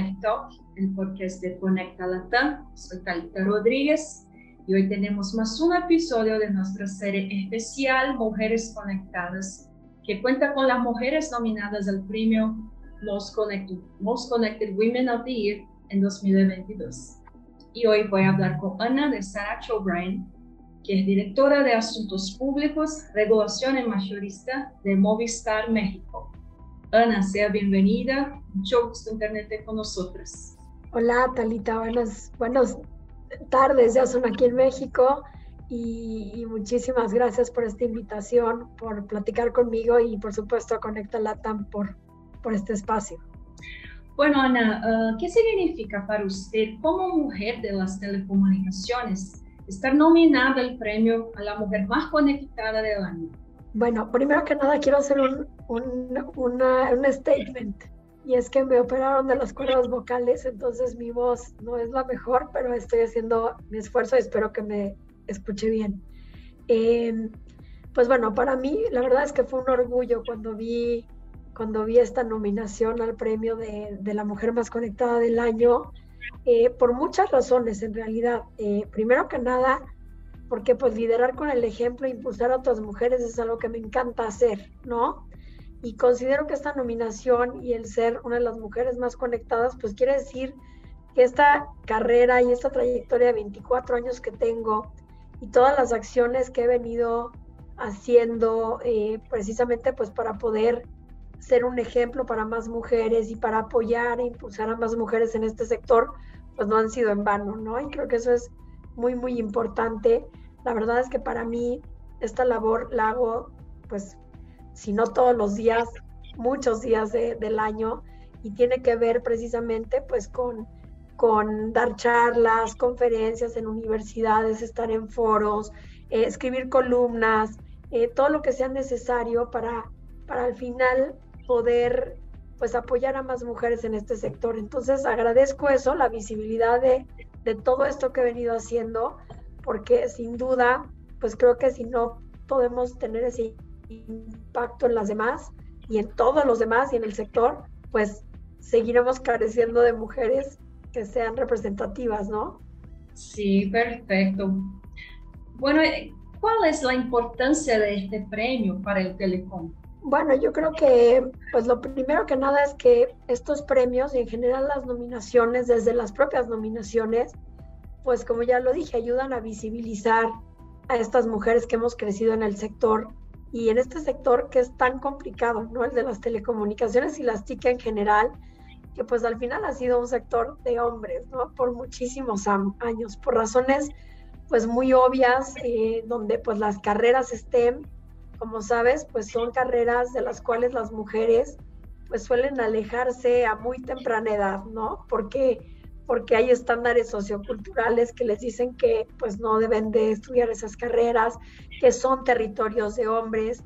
Connect Talk, el podcast de Conecta Latam. Soy Talita Rodríguez y hoy tenemos más un episodio de nuestra serie especial Mujeres Conectadas, que cuenta con las mujeres nominadas al premio Most Connected, Most Connected Women of the Year en 2022. Y hoy voy a hablar con Ana de Sarah O'Brien, que es directora de Asuntos Públicos, Regulación y Mayorista de Movistar México. Ana, sea bienvenida. Mucho gusto tenerte con nosotros. Hola, Talita. Buenas, buenas tardes. Ya son aquí en México. Y, muchísimas gracias por esta invitación, por platicar conmigo y por supuesto a Conecta Latam por, por este espacio. Bueno, Ana, ah, ¿qué significa para usted como mujer de las telecomunicaciones estar nominada al premio a la mujer más conectada del año? Bueno, primero que nada quiero hacer un, un, statement y es que me operaron de las cuerdas vocales, entonces mi voz no es la mejor, pero estoy haciendo mi esfuerzo y espero que me escuche bien. Em, pues bueno, para mí la verdad es que fue un orgullo cuando vi, cuando vi esta nominación al premio de, de la mujer más conectada del año, eh, por muchas razones en realidad. Eh, primero que nada, porque pues liderar con el ejemplo e impulsar a otras mujeres es algo que me encanta hacer, ¿no? Y considero que esta nominación y el ser una de las mujeres más conectadas, pues quiere decir que esta carrera y esta trayectoria de 24 años que tengo y todas las acciones que he venido haciendo eh, precisamente pues para poder ser un ejemplo para más mujeres y para apoyar e impulsar a más mujeres en este sector, pues no han sido en vano, ¿no? Y creo que eso es muy, muy importante. La verdad es que para mí esta labor la hago, pues, si no todos los días, muchos días del año y tiene que ver precisamente, pues, con, con dar charlas, conferencias en universidades, estar en foros, eh, escribir columnas, eh, todo lo que sea necesario para, para al final poder pues apoyar a más mujeres en este sector. Entonces agradezco eso, la visibilidad de, de todo esto que he venido haciendo porque sin duda, pues creo que si no podemos tener ese impacto en las demás y en todos los demás y en el sector, pues seguiremos careciendo de mujeres que sean representativas, ¿no? Sí, perfecto. Bueno, ¿cuál es la importancia de este premio para el telecom? Bueno, yo creo que, pues lo primero que nada es que estos premios y en general las nominaciones, desde las propias nominaciones, pues como ya lo dije, ayudan a visibilizar a estas mujeres que hemos crecido en el sector y en este sector que es tan complicado, ¿no? El de las telecomunicaciones y las TIC en general, que pues al final ha sido un sector de hombres, ¿no? Por muchísimos años, por razones pues muy obvias, eh, donde pues las carreras STEM, como sabes, pues son carreras de las cuales las mujeres pues suelen alejarse a muy temprana edad, ¿no? Porque porque hay estándares socioculturales que les dicen que pues no deben de estudiar esas carreras, que son territorios de hombres.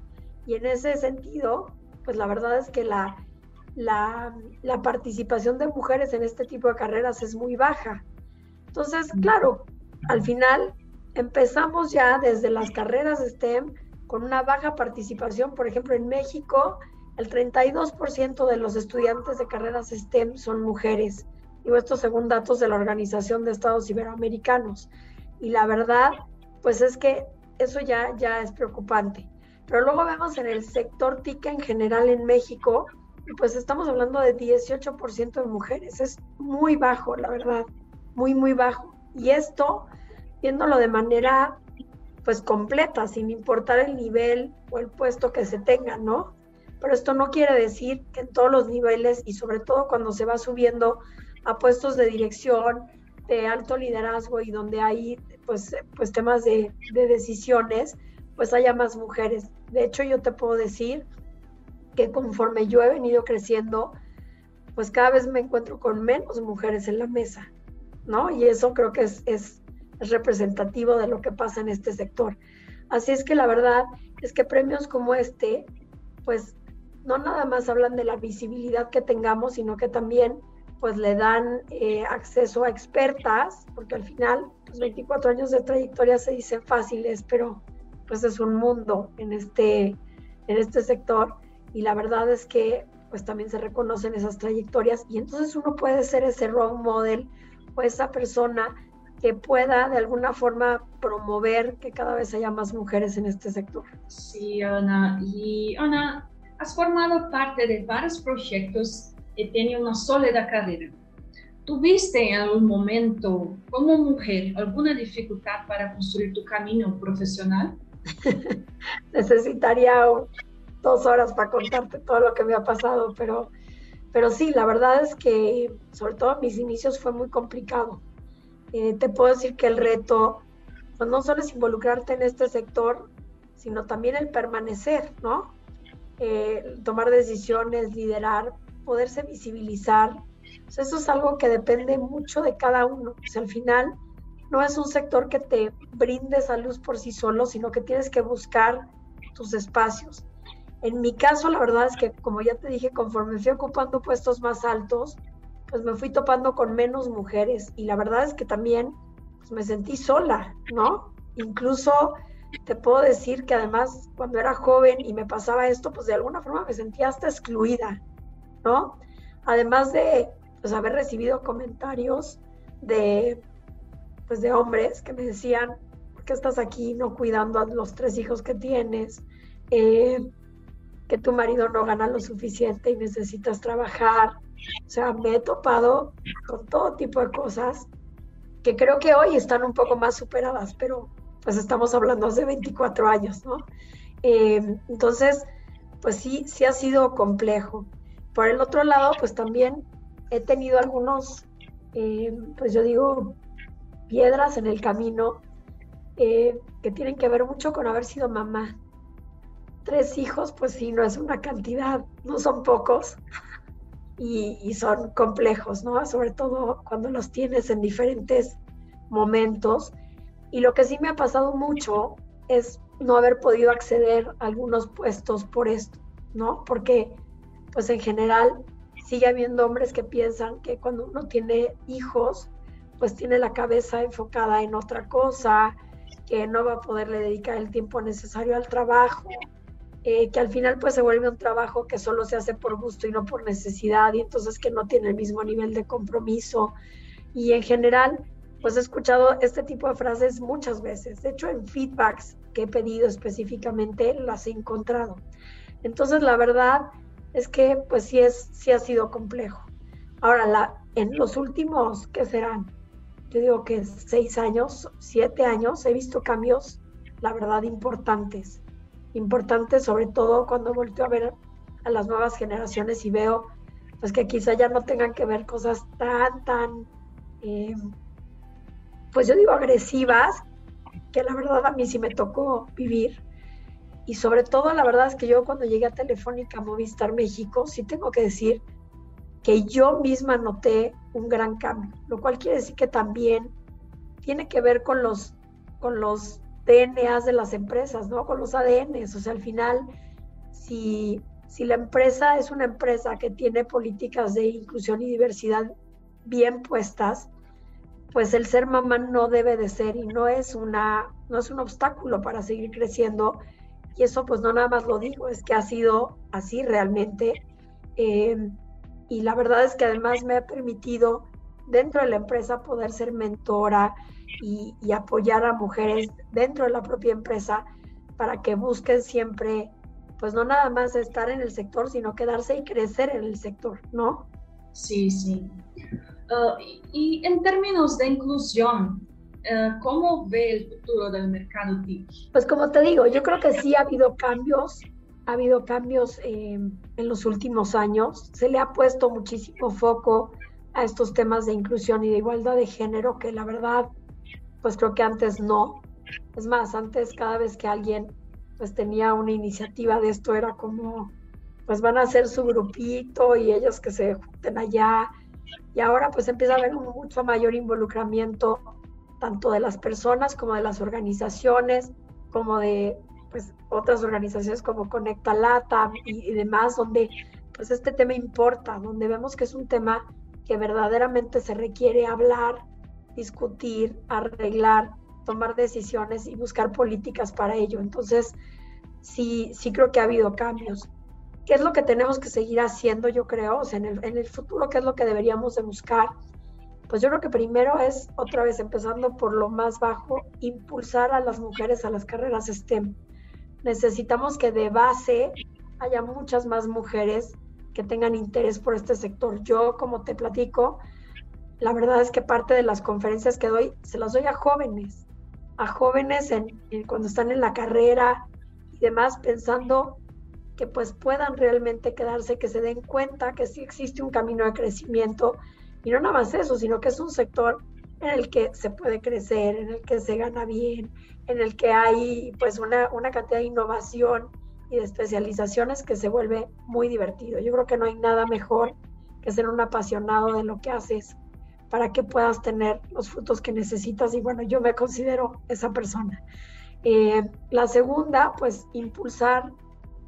Y en ese sentido, pues la verdad es que la, la, la participación de mujeres en este tipo de carreras es muy baja. Entonces, claro, al final empezamos ya desde las carreras STEM con una baja participación. Por ejemplo, en México, el 32% de los estudiantes de carreras STEM son mujeres. Digo, esto según datos de la Organización de Estados Iberoamericanos. Y la verdad, pues es que eso ya, ya es preocupante. Pero luego vemos en el sector TIC en general en México, pues estamos hablando de 18% de mujeres. Es muy bajo, la verdad, muy, muy bajo. Y esto, viéndolo de manera pues completa, sin importar el nivel o el puesto que se tenga, ¿no? Pero esto no quiere decir que en todos los niveles y sobre todo cuando se va subiendo a puestos de dirección, de alto liderazgo y donde hay pues, pues temas de, de decisiones, pues haya más mujeres. De hecho, yo te puedo decir que conforme yo he venido creciendo, pues cada vez me encuentro con menos mujeres en la mesa, ¿no? Y eso creo que es, es, es, representativo de lo que pasa en este sector. Así es que la verdad es que premios como este, pues no nada más hablan de la visibilidad que tengamos, sino que también pues le dan eh, acceso a expertas, porque al final los pues, 24 años de trayectoria se dicen fáciles, pero pues es un mundo en este, en este sector y la verdad es que pues también se reconocen esas trayectorias y entonces uno puede ser ese role model o esa persona que pueda de alguna forma promover que cada vez haya más mujeres en este sector. Sí, Ana. Y Ana, has formado parte de varios proyectos y tenido una sólida carrera. ¿Tuviste en algún momento, como mujer, alguna dificultad para construir tu camino profesional? Necesitaría dos horas para contarte todo lo que me ha pasado, pero, pero sí, la verdad es que sobre todo mis inicios fue muy complicado. Eh, te puedo decir que el reto, pues no solo es involucrarte en este sector, sino también el permanecer, ¿no? Eh, tomar decisiones, liderar, poderse visibilizar, eso es algo que depende mucho de cada uno. Sea, al final no es un sector que te brinde esa luz por sí solo, sino que tienes que buscar tus espacios. En mi caso, la verdad es que, como ya te dije, conforme fui ocupando puestos más altos, pues me fui topando con menos mujeres y la verdad es que también pues, me sentí sola, ¿no? Incluso te puedo decir que además cuando era joven y me pasaba esto, pues de alguna forma me sentía hasta excluida, ¿no? Además de pues, haber recibido comentarios de, pues, de hombres que me decían, ¿por qué estás aquí no cuidando a los tres hijos que tienes? Eh, que tu marido no gana lo suficiente y necesitas trabajar. O sea, me he topado con todo tipo de cosas que creo que hoy están un poco más superadas, pero pues estamos hablando hace 24 años, ¿no? Eh, entonces, pues sí, sí ha sido complejo. Por el otro lado, pues también he tenido algunos, eh, pues yo digo, piedras en el camino eh, que tienen que ver mucho con haber sido mamá. Tres hijos, pues sí, no es una cantidad, no son pocos y, y son complejos, ¿no? Sobre todo cuando los tienes en diferentes momentos. Y lo que sí me ha pasado mucho es no haber podido acceder a algunos puestos por esto, ¿no? Porque, pues en general, sigue habiendo hombres que piensan que cuando uno tiene hijos, pues tiene la cabeza enfocada en otra cosa, que no va a poderle dedicar el tiempo necesario al trabajo, eh, que al final pues se vuelve un trabajo que solo se hace por gusto y no por necesidad y entonces que no tiene el mismo nivel de compromiso. Y en general pues he escuchado este tipo de frases muchas veces. De hecho en feedbacks que he pedido específicamente las he encontrado. Entonces la verdad es que pues sí, es, sí ha sido complejo. Ahora, en los últimos, ¿qué serán? Yo digo que seis años, siete años, he visto cambios, la verdad, importantes. Importantes sobre todo cuando vuelto a ver a las nuevas generaciones y veo pues que quizá ya no tengan que ver cosas tan, tan, eh, pues yo digo agresivas, que la verdad a mí sí me tocó vivir y sobre todo, la verdad es que yo cuando llegué a Telefónica Movistar México, sí tengo que decir que yo misma noté un gran cambio, lo cual quiere decir que también tiene que ver con los, con los DNAs de las empresas, ¿no? Con los ADNs. O sea, al final, si, si la empresa es una empresa que tiene políticas de inclusión y diversidad bien puestas, pues el ser mamá no debe de ser y no es una no es un obstáculo para seguir creciendo y eso pues no nada más lo digo, es que ha sido así realmente. Eh, y la verdad es que además me ha permitido dentro de la empresa poder ser mentora y, apoyar a mujeres dentro de la propia empresa para que busquen siempre, pues no nada más estar en el sector, sino quedarse y crecer en el sector, ¿no? Sí, sí. Uh, y en términos de inclusión, ¿Cómo ve el futuro del mercado TIC? Pues como te digo, yo creo que sí ha habido cambios, ha habido cambios eh, en los últimos años. Se le ha puesto muchísimo foco a estos temas de inclusión y de igualdad de género, que la verdad, pues creo que antes no. Es más, antes cada vez que alguien pues tenía una iniciativa de esto era como, pues van a hacer su grupito y ellos que se junten allá. Y ahora pues empieza a haber un mucho mayor involucramiento tanto de las personas como de las organizaciones, como de pues, otras organizaciones como Conecta Lata y, demás, donde pues este tema importa, donde vemos que es un tema que verdaderamente se requiere hablar, discutir, arreglar, tomar decisiones y buscar políticas para ello. Entonces, sí, sí creo que ha habido cambios. ¿Qué es lo que tenemos que seguir haciendo, yo creo? O sea, en el, en el futuro, ¿qué es lo que deberíamos de buscar? Pues yo creo que primero es, otra vez, empezando por lo más bajo, impulsar a las mujeres a las carreras STEM. Necesitamos que de base haya muchas más mujeres que tengan interés por este sector. Yo, como te platico, la verdad es que parte de las conferencias que doy se las doy a jóvenes, a jóvenes en, cuando están en la carrera y demás, pensando que pues puedan realmente quedarse, que se den cuenta que sí existe un camino de crecimiento y no nada más eso, sino que es un sector en el que se puede crecer, en el que se gana bien, en el que hay pues una, una cantidad de innovación y de especializaciones que se vuelve muy divertido. Yo creo que no hay nada mejor que ser un apasionado de lo que haces para que puedas tener los frutos que necesitas y bueno, yo me considero esa persona. Eh, la segunda, pues impulsar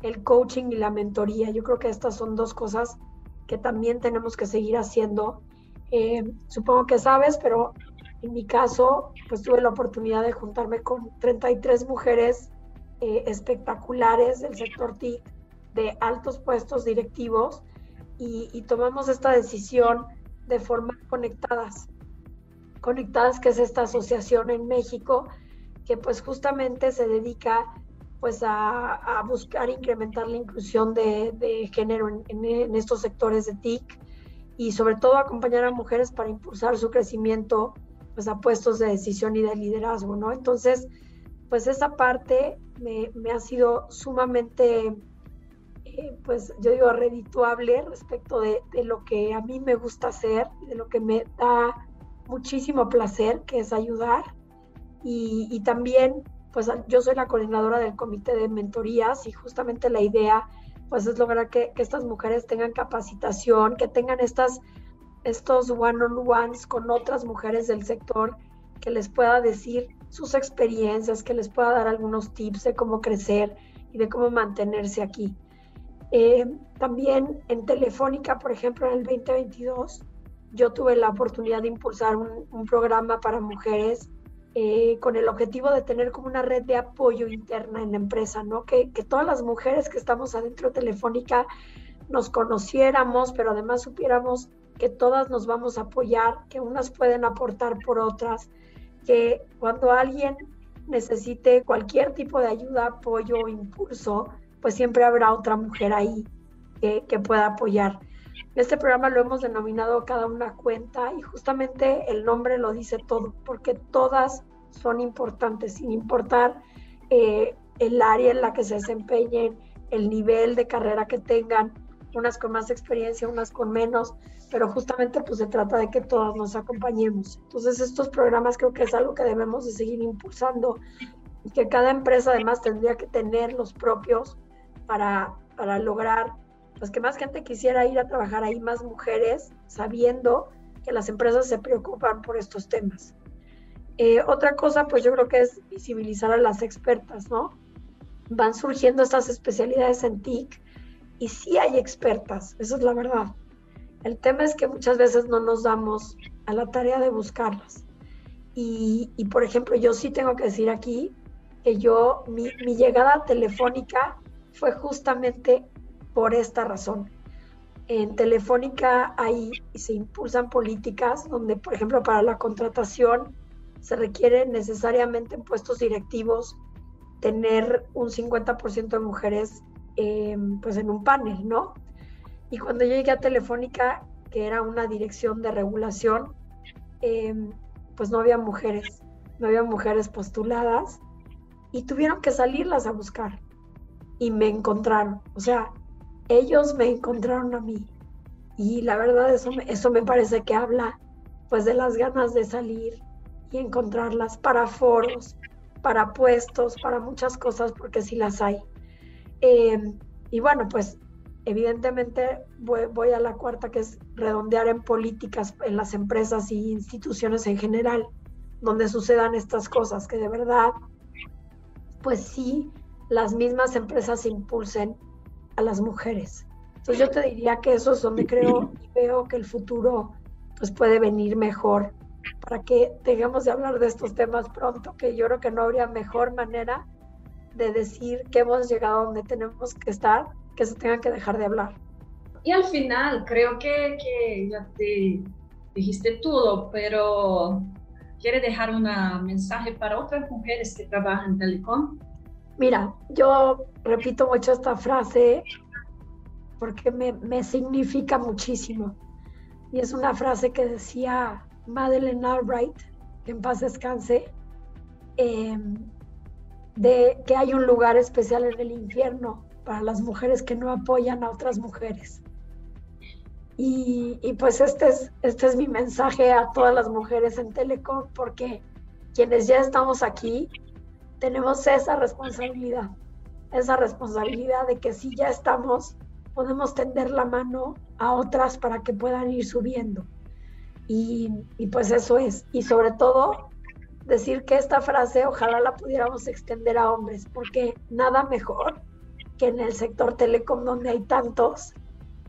el coaching y la mentoría. Yo creo que estas son dos cosas que también tenemos que seguir haciendo. Eh, supongo que sabes, pero en mi caso, pues tuve la oportunidad de juntarme con 33 mujeres eh, espectaculares del sector TIC, de altos puestos directivos, y, tomamos esta decisión de formar conectadas. Conectadas, que es esta asociación en México, que pues justamente se dedica pues a, buscar incrementar la inclusión de, género en, estos sectores de TIC y sobre todo acompañar a mujeres para impulsar su crecimiento pues a puestos de decisión y de liderazgo, ¿no? Entonces, pues esa parte me, ha sido sumamente, eh, pues yo digo, redituable respecto de, lo que a mí me gusta hacer, de lo que me da muchísimo placer, que es ayudar. Y, también, pues yo soy la coordinadora del comité de mentorías y justamente la idea, pues es lograr que, estas mujeres tengan capacitación, que tengan estas, estos one-on-ones con otras mujeres del sector que les pueda decir sus experiencias, que les pueda dar algunos tips de cómo crecer y de cómo mantenerse aquí. Eh, también en Telefónica, por ejemplo, en el 2022, yo tuve la oportunidad de impulsar un, programa para mujeres eh, con el objetivo de tener como una red de apoyo interna en la empresa, ¿no? Que, todas las mujeres que estamos adentro de Telefónica nos conociéramos, pero además supiéramos que todas nos vamos a apoyar, que unas pueden aportar por otras, que cuando alguien necesite cualquier tipo de ayuda, apoyo o impulso, pues siempre habrá otra mujer ahí que, pueda apoyar. Este programa lo hemos denominado cada una cuenta y justamente el nombre lo dice todo, porque todas son importantes, sin importar eh, el área en la que se desempeñen, el nivel de carrera que tengan, unas con más experiencia, unas con menos, pero justamente pues se trata de que todas nos acompañemos. Entonces estos programas creo que es algo que debemos de seguir impulsando y que cada empresa además tendría que tener los propios para, para lograr pues que más gente quisiera ir a trabajar ahí, más mujeres, sabiendo que las empresas se preocupan por estos temas. Eh, otra cosa, pues yo creo que es visibilizar a las expertas, ¿no? Van surgiendo estas especialidades en TIC y sí hay expertas, eso es la verdad. El tema es que muchas veces no nos damos a la tarea de buscarlas. Y, por ejemplo, yo sí tengo que decir aquí que yo, mi, mi llegada telefónica fue justamente por esta razón. En Telefónica ahí se impulsan políticas donde, por ejemplo, para la contratación se requiere necesariamente en puestos directivos tener un 50% de mujeres Em, pues en un panel, ¿no? Y cuando yo llegué a Telefónica, que era una dirección de regulación, em, pues no había mujeres, no había mujeres postuladas y tuvieron que salirlas a buscar y me encontraron, o sea, ellos me encontraron a mí y la verdad eso, eso me parece que habla pues de las ganas de salir y encontrarlas para foros, para puestos, para muchas cosas, porque sí las hay. Em, y bueno, pues evidentemente voy, a la cuarta, que es redondear en políticas en las empresas y instituciones en general, donde sucedan estas cosas, que de verdad, pues sí, las mismas empresas impulsen a las mujeres. Entonces yo te diría que eso es donde creo y veo que el futuro pues puede venir mejor para que tengamos de hablar de estos temas pronto, que yo creo que no habría mejor manera de decir que hemos llegado donde tenemos que estar que se tenga que dejar de hablar. Y al final, creo que, que ya te dijiste todo, pero ¿quiere dejar un mensaje para otras mujeres que trabajan en Telecom? Mira, yo repito mucho esta frase porque me, me significa muchísimo. Y es una frase que decía Madeleine Albright, que en paz descanse, em, de que hay un lugar especial en el infierno para las mujeres que no apoyan a otras mujeres. Y, y, pues este es, este es mi mensaje a todas las mujeres en Telecom, porque quienes ya estamos aquí tenemos esa responsabilidad, esa responsabilidad de que si ya estamos, podemos tender la mano a otras para que puedan ir subiendo. Y, pues eso es. Y sobre todo, decir que esta frase ojalá la pudiéramos extender a hombres, porque nada mejor que en el sector telecom donde hay tantos,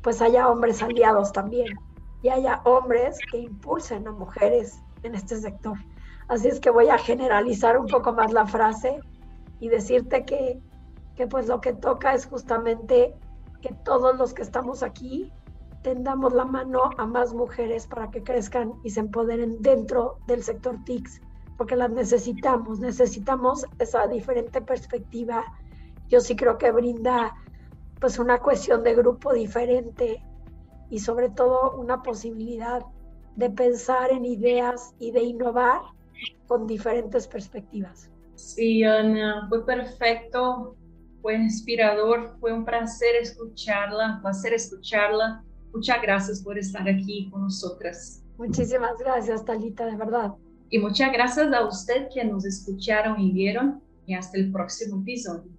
pues haya hombres aliados también y haya hombres que impulsen a mujeres en este sector. Así es que voy a generalizar un poco más la frase y decirte que, que pues lo que toca es justamente que todos los que estamos aquí tendamos la mano a más mujeres para que crezcan y se empoderen dentro del sector TICS, porque las necesitamos, necesitamos esa diferente perspectiva. Yo sí creo que brinda pues una cuestión de grupo diferente y sobre todo una posibilidad de pensar en ideas y de innovar con diferentes perspectivas. Sí, Ana, fue perfecto, fue inspirador, fue un placer escucharla, un placer escucharla. Muchas gracias por estar aquí con nosotras. Muchísimas gracias, Talita, de verdad. Y muchas gracias a usted que nos escucharon y vieron y hasta el próximo episodio.